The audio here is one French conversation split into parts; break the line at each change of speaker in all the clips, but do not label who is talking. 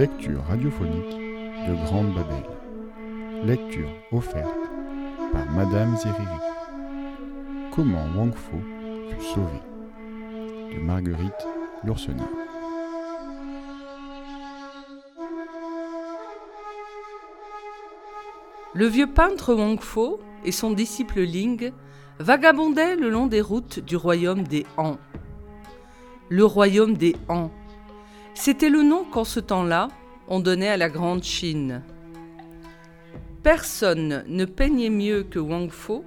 lecture radiophonique de Grande Babel. Lecture offerte par Madame Zeriri. Comment Wang Fo fut sauvé de Marguerite Yourcenar.
Le vieux peintre Wang Fo et son disciple Ling vagabondaient le long des routes du royaume des Han. Le royaume des Han. C'était le nom qu'en ce temps-là, on donnait à la Grande Chine. Personne ne peignait mieux que Wang Fo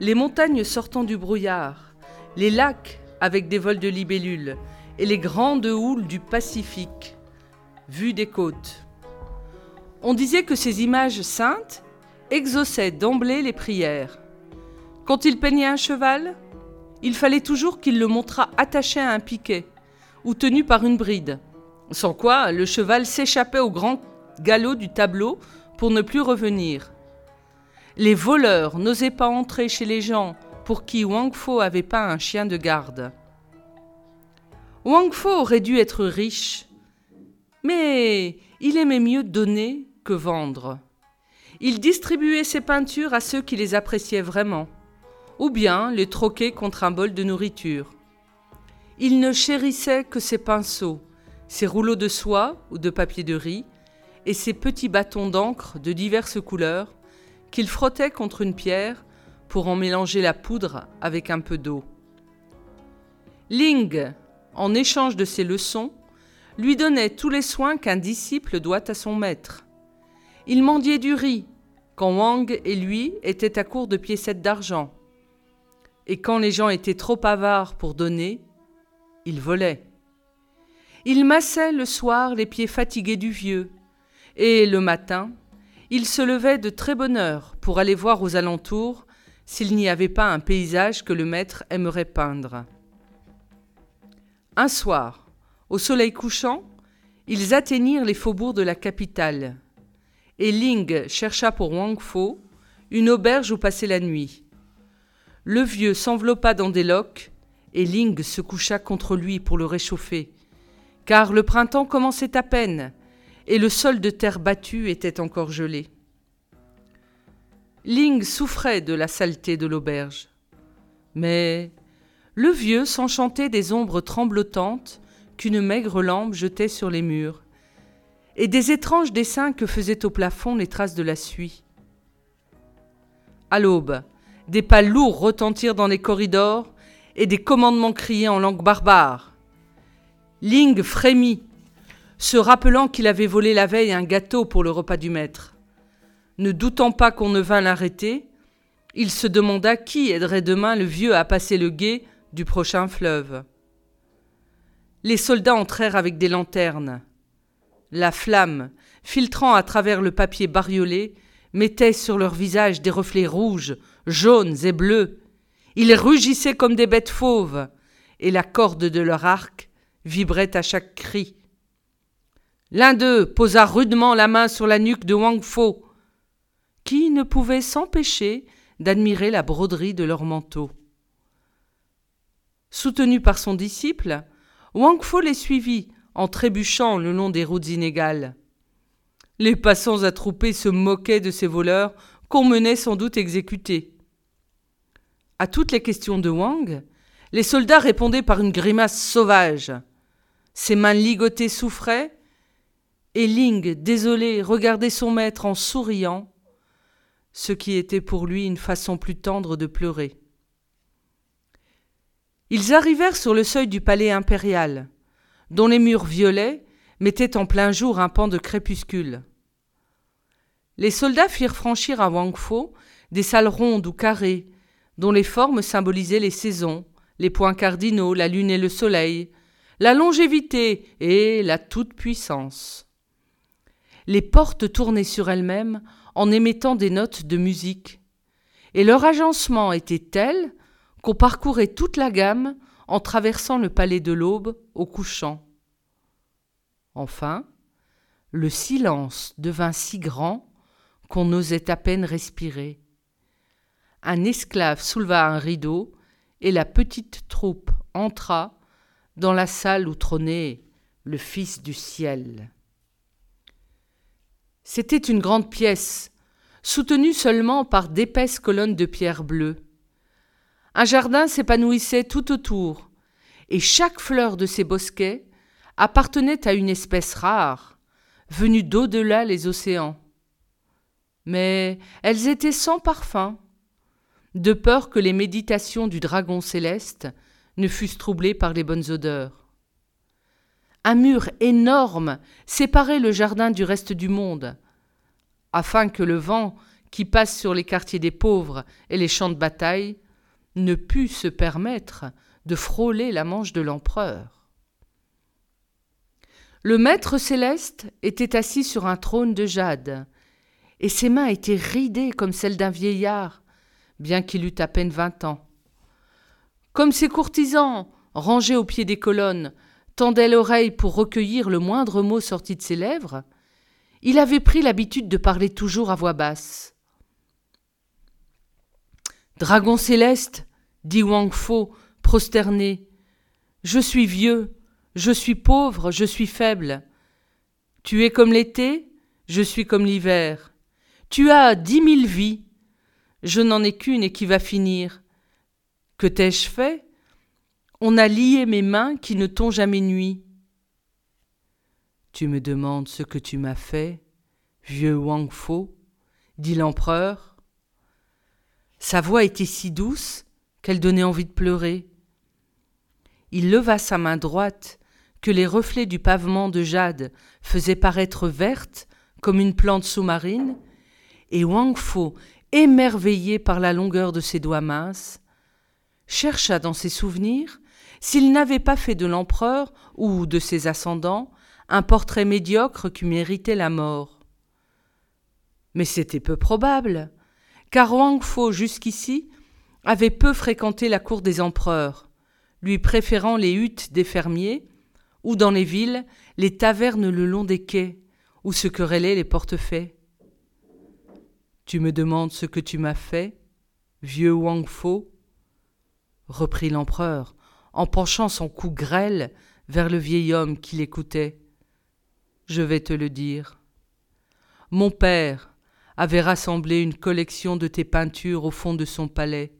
les montagnes sortant du brouillard, les lacs avec des vols de libellules et les grandes houles du Pacifique, vues des côtes. On disait que ces images saintes exauçait d'emblée les prières. Quand il peignait un cheval, il fallait toujours qu'il le montrât attaché à un piquet ou tenu par une bride, sans quoi le cheval s'échappait au grand galop du tableau pour ne plus revenir. Les voleurs n'osaient pas entrer chez les gens pour qui Wang Fo avait pas un chien de garde. Wang Fo aurait dû être riche, mais il aimait mieux donner que vendre. Il distribuait ses peintures à ceux qui les appréciaient vraiment, ou bien les troquait contre un bol de nourriture. Il ne chérissait que ses pinceaux, ses rouleaux de soie ou de papier de riz, et ses petits bâtons d'encre de diverses couleurs qu'il frottait contre une pierre pour en mélanger la poudre avec un peu d'eau. Ling, en échange de ses leçons, lui donnait tous les soins qu'un disciple doit à son maître. Il mendiait du riz, quand Wang et lui étaient à court de piécettes d'argent. Et quand les gens étaient trop avares pour donner, il volait. Il massait le soir les pieds fatigués du vieux, et le matin, il se levait de très bonne heure pour aller voir aux alentours s'il n'y avait pas un paysage que le maître aimerait peindre. Un soir, au soleil couchant, ils atteignirent les faubourgs de la capitale et Ling chercha pour Wang Fo une auberge où passer la nuit. Le vieux s'enveloppa dans des loques et Ling se coucha contre lui pour le réchauffer, car le printemps commençait à peine et le sol de terre battue était encore gelé. Ling souffrait de la saleté de l'auberge. Mais le vieux s'enchantait des ombres tremblotantes qu'une maigre lampe jetait sur les murs et des étranges dessins que faisaient au plafond les traces de la suie. À l'aube, des pas lourds retentirent dans les corridors et des commandements criés en langue barbare. Ling frémit, se rappelant qu'il avait volé la veille un gâteau pour le repas du maître. Ne doutant pas qu'on ne vînt l'arrêter, il se demanda qui aiderait demain le vieux à passer le gué du prochain fleuve. Les soldats entrèrent avec des lanternes. La flamme, filtrant à travers le papier bariolé, mettait sur leur visage des reflets rouges, jaunes et bleus. Ils rugissaient comme des bêtes fauves, et la corde de leur arc vibrait à chaque cri. L'un d'eux posa rudement la main sur la nuque de Wang Fo, qui ne pouvait s'empêcher d'admirer la broderie de leur manteau. Soutenu par son disciple, Wang Fo les suivit en trébuchant le long des routes inégales. Les passants attroupés se moquaient de ces voleurs qu'on menait sans doute exécuter. À toutes les questions de Wang, les soldats répondaient par une grimace sauvage. Ses mains ligotées souffraient, et Ling, désolé, regardait son maître en souriant, ce qui était pour lui une façon plus tendre de pleurer. Ils arrivèrent sur le seuil du palais impérial dont les murs violets mettaient en plein jour un pan de crépuscule. Les soldats firent franchir à Wang Fo des salles rondes ou carrées, dont les formes symbolisaient les saisons, les points cardinaux, la lune et le soleil, la longévité et la toute-puissance. Les portes tournaient sur elles-mêmes en émettant des notes de musique, et leur agencement était tel qu'on parcourait toute la gamme en traversant le palais de l'aube au couchant. Enfin, le silence devint si grand qu'on n'osait à peine respirer. Un esclave souleva un rideau et la petite troupe entra dans la salle où trônait le Fils du ciel. C'était une grande pièce, soutenue seulement par d'épaisses colonnes de pierre bleue. Un jardin s'épanouissait tout autour, et chaque fleur de ces bosquets appartenait à une espèce rare, venue d'au-delà les océans. Mais elles étaient sans parfum, de peur que les méditations du dragon céleste ne fussent troublées par les bonnes odeurs. Un mur énorme séparait le jardin du reste du monde, afin que le vent qui passe sur les quartiers des pauvres et les champs de bataille ne pût se permettre de frôler la manche de l'empereur. Le maître céleste était assis sur un trône de jade, et ses mains étaient ridées comme celles d'un vieillard, bien qu'il eût à peine vingt ans. Comme ses courtisans, rangés au pied des colonnes, tendaient l'oreille pour recueillir le moindre mot sorti de ses lèvres, il avait pris l'habitude de parler toujours à voix basse. Dragon céleste, dit Wang Fo, prosterné, je suis vieux, je suis pauvre, je suis faible. Tu es comme l'été, je suis comme l'hiver. Tu as dix mille vies, je n'en ai qu'une et qui va finir. Que t'ai-je fait? On a lié mes mains qui ne t'ont jamais nui. Tu me demandes ce que tu m'as fait, vieux Wang Fo dit l'empereur. Sa voix était si douce qu'elle donnait envie de pleurer. Il leva sa main droite, que les reflets du pavement de jade faisaient paraître verte comme une plante sous-marine, et Wang Fo émerveillé par la longueur de ses doigts minces, chercha dans ses souvenirs s'il n'avait pas fait de l'empereur ou de ses ascendants un portrait médiocre qui méritait la mort. Mais c'était peu probable, car Wang Fo jusqu'ici avait peu fréquenté la cour des empereurs, lui préférant les huttes des fermiers, ou dans les villes, les tavernes le long des quais, où se querellaient les portefaix. Tu me demandes ce que tu m'as fait, vieux Wang Fo reprit l'empereur, en penchant son cou grêle vers le vieil homme qui l'écoutait. Je vais te le dire. Mon père avait rassemblé une collection de tes peintures au fond de son palais.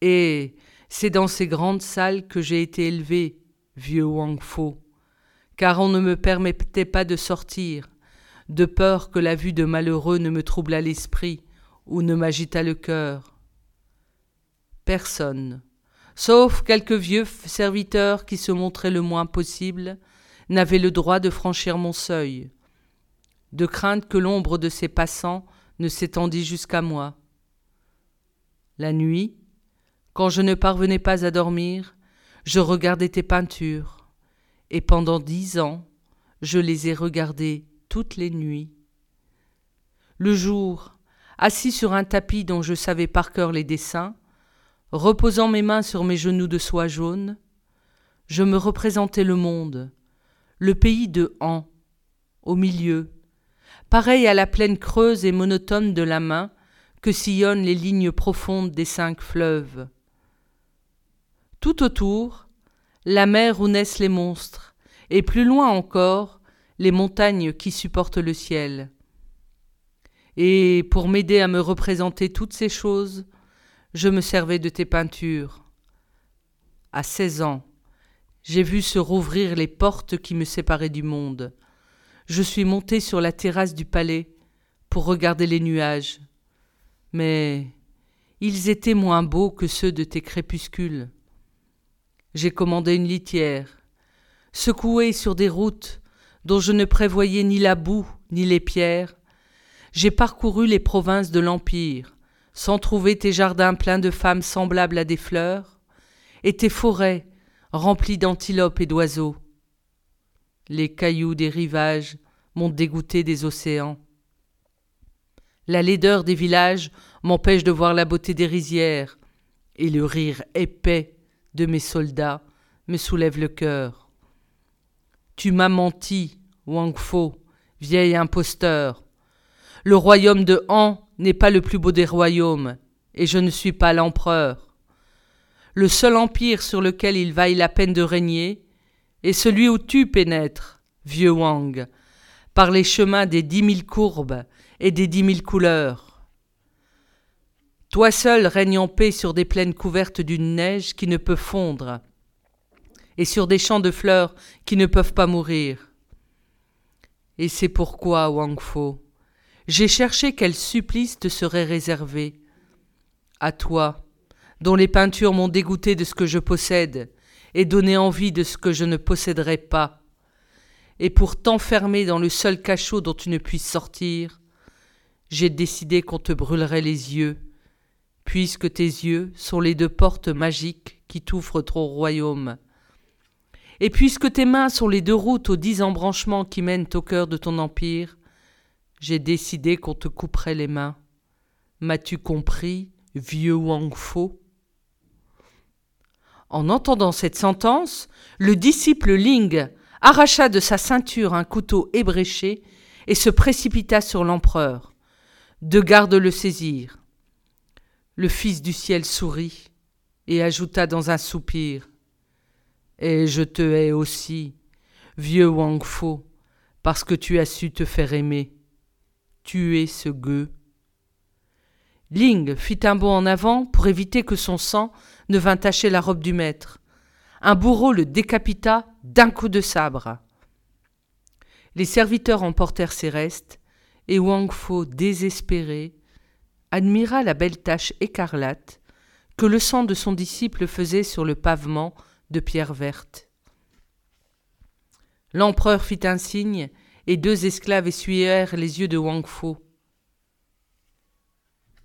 Et c'est dans ces grandes salles que j'ai été élevé, vieux Wang Fo, car on ne me permettait pas de sortir, de peur que la vue de malheureux ne me troublât l'esprit ou ne m'agitât le cœur. Personne, sauf quelques vieux serviteurs qui se montraient le moins possible, n'avait le droit de franchir mon seuil, de crainte que l'ombre de ces passants ne s'étendît jusqu'à moi. La nuit, quand je ne parvenais pas à dormir, je regardais tes peintures, et pendant dix ans, je les ai regardées toutes les nuits. Le jour, assis sur un tapis dont je savais par cœur les dessins, reposant mes mains sur mes genoux de soie jaune, je me représentais le monde, le pays de Han, au milieu, pareil à la plaine creuse et monotone de la main que sillonnent les lignes profondes des cinq fleuves. Tout autour, la mer où naissent les monstres, et plus loin encore, les montagnes qui supportent le ciel. Et pour m'aider à me représenter toutes ces choses, je me servais de tes peintures. À seize ans, j'ai vu se rouvrir les portes qui me séparaient du monde. Je suis monté sur la terrasse du palais pour regarder les nuages. Mais ils étaient moins beaux que ceux de tes crépuscules. J'ai commandé une litière, secouée sur des routes dont je ne prévoyais ni la boue ni les pierres, j'ai parcouru les provinces de l'Empire, sans trouver tes jardins pleins de femmes semblables à des fleurs, et tes forêts remplies d'antilopes et d'oiseaux. Les cailloux des rivages m'ont dégoûté des océans. La laideur des villages m'empêche de voir la beauté des rizières, et le rire épais de mes soldats me soulève le cœur. Tu m'as menti, Wang Fo, vieil imposteur. Le royaume de Han n'est pas le plus beau des royaumes, et je ne suis pas l'empereur. Le seul empire sur lequel il vaille la peine de régner est celui où tu pénètres, vieux Wang, par les chemins des dix mille courbes et des dix mille couleurs. Toi seul règne en paix sur des plaines couvertes d'une neige qui ne peut fondre, et sur des champs de fleurs qui ne peuvent pas mourir. Et c'est pourquoi, Wang Fo, j'ai cherché quel supplice te serait réservé. À toi, dont les peintures m'ont dégoûté de ce que je possède, et donné envie de ce que je ne posséderai pas. Et pour t'enfermer dans le seul cachot dont tu ne puisses sortir, j'ai décidé qu'on te brûlerait les yeux, puisque tes yeux sont les deux portes magiques qui t'ouvrent ton royaume. Et puisque tes mains sont les deux routes aux dix embranchements qui mènent au cœur de ton empire, j'ai décidé qu'on te couperait les mains. M'as-tu compris, vieux Wang Fo? En entendant cette sentence, le disciple Ling arracha de sa ceinture un couteau ébréché et se précipita sur l'empereur. Deux gardes le saisirent. Le Fils du ciel sourit et ajouta dans un soupir Et je te hais aussi, vieux Wang Fo, parce que tu as su te faire aimer. Tu es ce gueux. Ling fit un bond en avant pour éviter que son sang ne vînt tacher la robe du maître. Un bourreau le décapita d'un coup de sabre. Les serviteurs emportèrent ses restes, et Wang Fo, désespéré, admira la belle tache écarlate que le sang de son disciple faisait sur le pavement de pierre verte. L'empereur fit un signe, et deux esclaves essuyèrent les yeux de Wang Fo.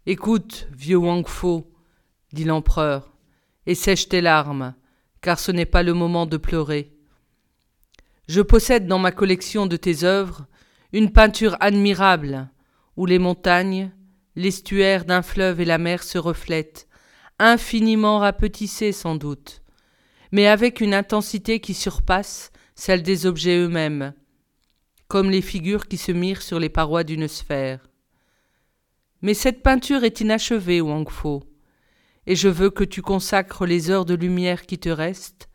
Écoute, vieux Wang Fo, dit l'empereur, et sèche tes larmes, car ce n'est pas le moment de pleurer. Je possède dans ma collection de tes œuvres une peinture admirable, où les montagnes, l'estuaire d'un fleuve et la mer se reflètent, infiniment rapetissés sans doute, mais avec une intensité qui surpasse celle des objets eux-mêmes, comme les figures qui se mirent sur les parois d'une sphère. Mais cette peinture est inachevée, Wang Fo, et je veux que tu consacres les heures de lumière qui te restent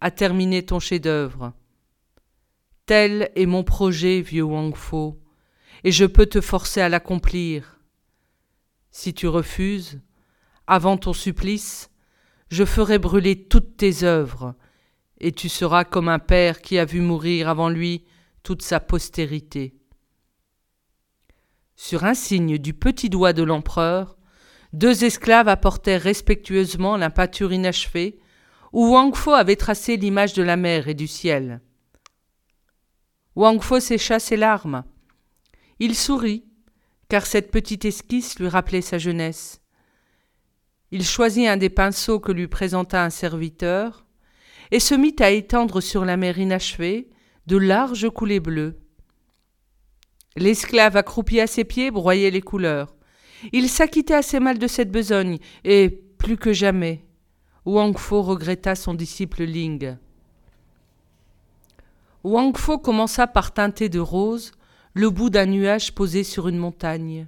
à terminer ton chef-d'œuvre. Tel est mon projet, vieux Wang Fo, et je peux te forcer à l'accomplir. Si tu refuses, avant ton supplice, je ferai brûler toutes tes œuvres, et tu seras comme un père qui a vu mourir avant lui toute sa postérité. Sur un signe du petit doigt de l'empereur, deux esclaves apportèrent respectueusement la peinture inachevée où Wang Fo avait tracé l'image de la mer et du ciel. Wang Fo sécha ses larmes. Il sourit car cette petite esquisse lui rappelait sa jeunesse. Il choisit un des pinceaux que lui présenta un serviteur, et se mit à étendre sur la mer inachevée de larges coulées bleues. L'esclave accroupi à ses pieds broyait les couleurs. Il s'acquittait assez mal de cette besogne, et, plus que jamais, Wang Fo regretta son disciple Ling. Wang Fo commença par teinter de rose le bout d'un nuage posé sur une montagne.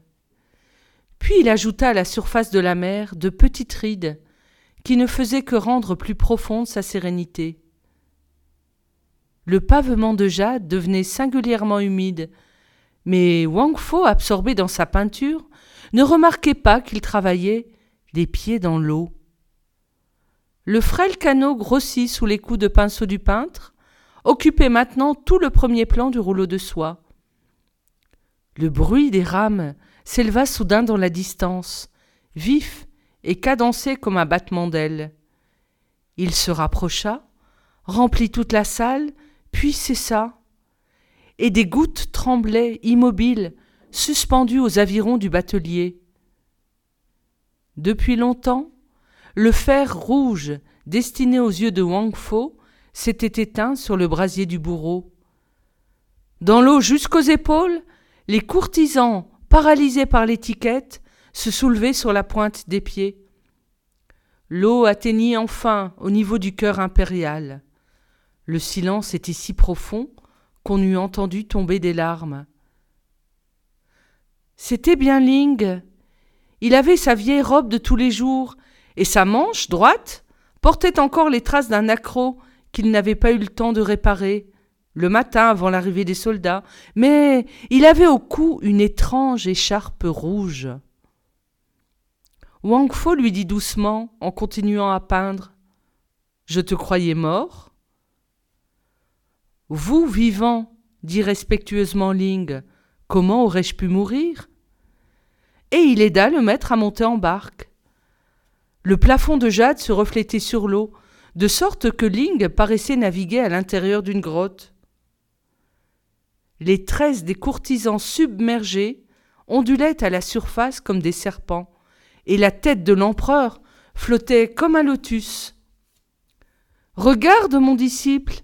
Puis il ajouta à la surface de la mer de petites rides qui ne faisaient que rendre plus profonde sa sérénité. Le pavement de jade devenait singulièrement humide, mais Wang Fo, absorbé dans sa peinture, ne remarquait pas qu'il travaillait des pieds dans l'eau. Le frêle canot grossit sous les coups de pinceau du peintre, occupait maintenant tout le premier plan du rouleau de soie. Le bruit des rames s'éleva soudain dans la distance, vif et cadencé comme un battement d'ailes. Il se rapprocha, remplit toute la salle, puis cessa, et des gouttes tremblaient immobiles, suspendues aux avirons du batelier. Depuis longtemps, le fer rouge destiné aux yeux de Wang Fo s'était éteint sur le brasier du bourreau. Dans l'eau jusqu'aux épaules, les courtisans, paralysés par l'étiquette, se soulevaient sur la pointe des pieds. L'eau atteignit enfin au niveau du cœur impérial. Le silence était si profond qu'on eût entendu tomber des larmes. C'était bien Ling. Il avait sa vieille robe de tous les jours, et sa manche droite portait encore les traces d'un accroc qu'il n'avait pas eu le temps de réparer le matin avant l'arrivée des soldats, mais il avait au cou une étrange écharpe rouge. Wang Fo lui dit doucement, en continuant à peindre Je te croyais mort Vous, vivant, dit respectueusement Ling, comment aurais-je pu mourir? Et il aida le maître à monter en barque. Le plafond de jade se reflétait sur l'eau, de sorte que Ling paraissait naviguer à l'intérieur d'une grotte. Les tresses des courtisans submergés ondulaient à la surface comme des serpents, et la tête de l'empereur flottait comme un lotus. Regarde, mon disciple,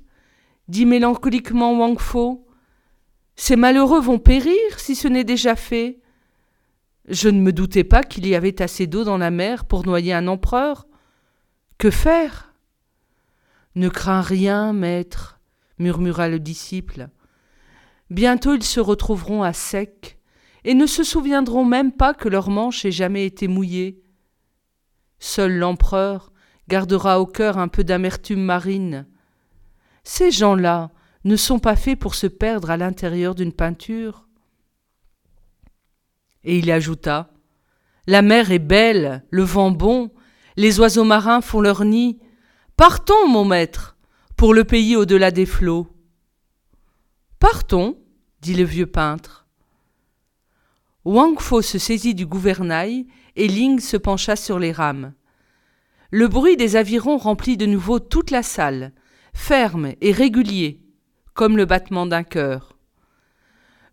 dit mélancoliquement Wang Fo. Ces malheureux vont périr si ce n'est déjà fait. Je ne me doutais pas qu'il y avait assez d'eau dans la mer pour noyer un empereur. Que faire? Ne crains rien, maître, murmura le disciple. Bientôt ils se retrouveront à sec, et ne se souviendront même pas que leur manche ait jamais été mouillée. Seul l'empereur gardera au cœur un peu d'amertume marine. Ces gens-là ne sont pas faits pour se perdre à l'intérieur d'une peinture. Et il ajouta La mer est belle, le vent bon, les oiseaux marins font leur nid. Partons, mon maître, pour le pays au-delà des flots. Partons, dit le vieux peintre. Wang Fo se saisit du gouvernail et Ling se pencha sur les rames. Le bruit des avirons remplit de nouveau toute la salle, ferme et régulier, comme le battement d'un cœur.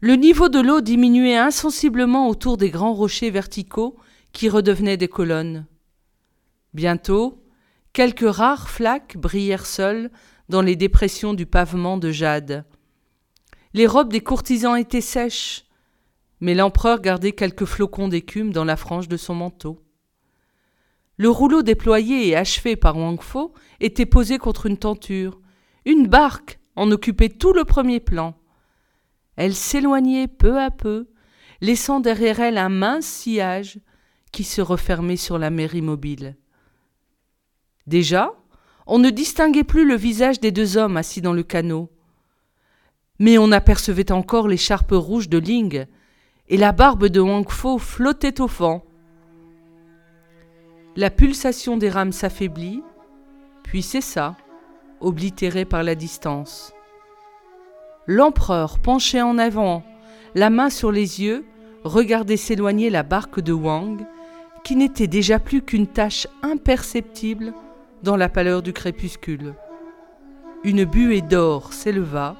Le niveau de l'eau diminuait insensiblement autour des grands rochers verticaux qui redevenaient des colonnes. Bientôt, quelques rares flaques brillèrent seules dans les dépressions du pavement de jade. Les robes des courtisans étaient sèches, mais l'empereur gardait quelques flocons d'écume dans la frange de son manteau. Le rouleau déployé et achevé par Wang Fo était posé contre une tenture. Une barque en occupait tout le premier plan. Elle s'éloignait peu à peu, laissant derrière elle un mince sillage qui se refermait sur la mer immobile. Déjà, on ne distinguait plus le visage des deux hommes assis dans le canot mais on apercevait encore l'écharpe rouge de Ling, et la barbe de Wang Fo flottait au vent. La pulsation des rames s'affaiblit, puis cessa, oblitérée par la distance. L'empereur, penché en avant, la main sur les yeux, regardait s'éloigner la barque de Wang, qui n'était déjà plus qu'une tache imperceptible dans la pâleur du crépuscule. Une buée d'or s'éleva,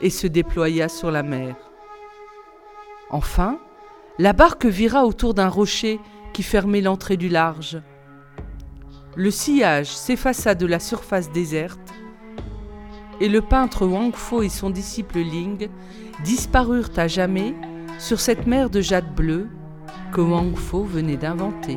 et se déploya sur la mer. Enfin, la barque vira autour d'un rocher qui fermait l'entrée du large. Le sillage s'effaça de la surface déserte et le peintre Wang Fo et son disciple Ling disparurent à jamais sur cette mer de jade bleue que Wang Fo venait d'inventer.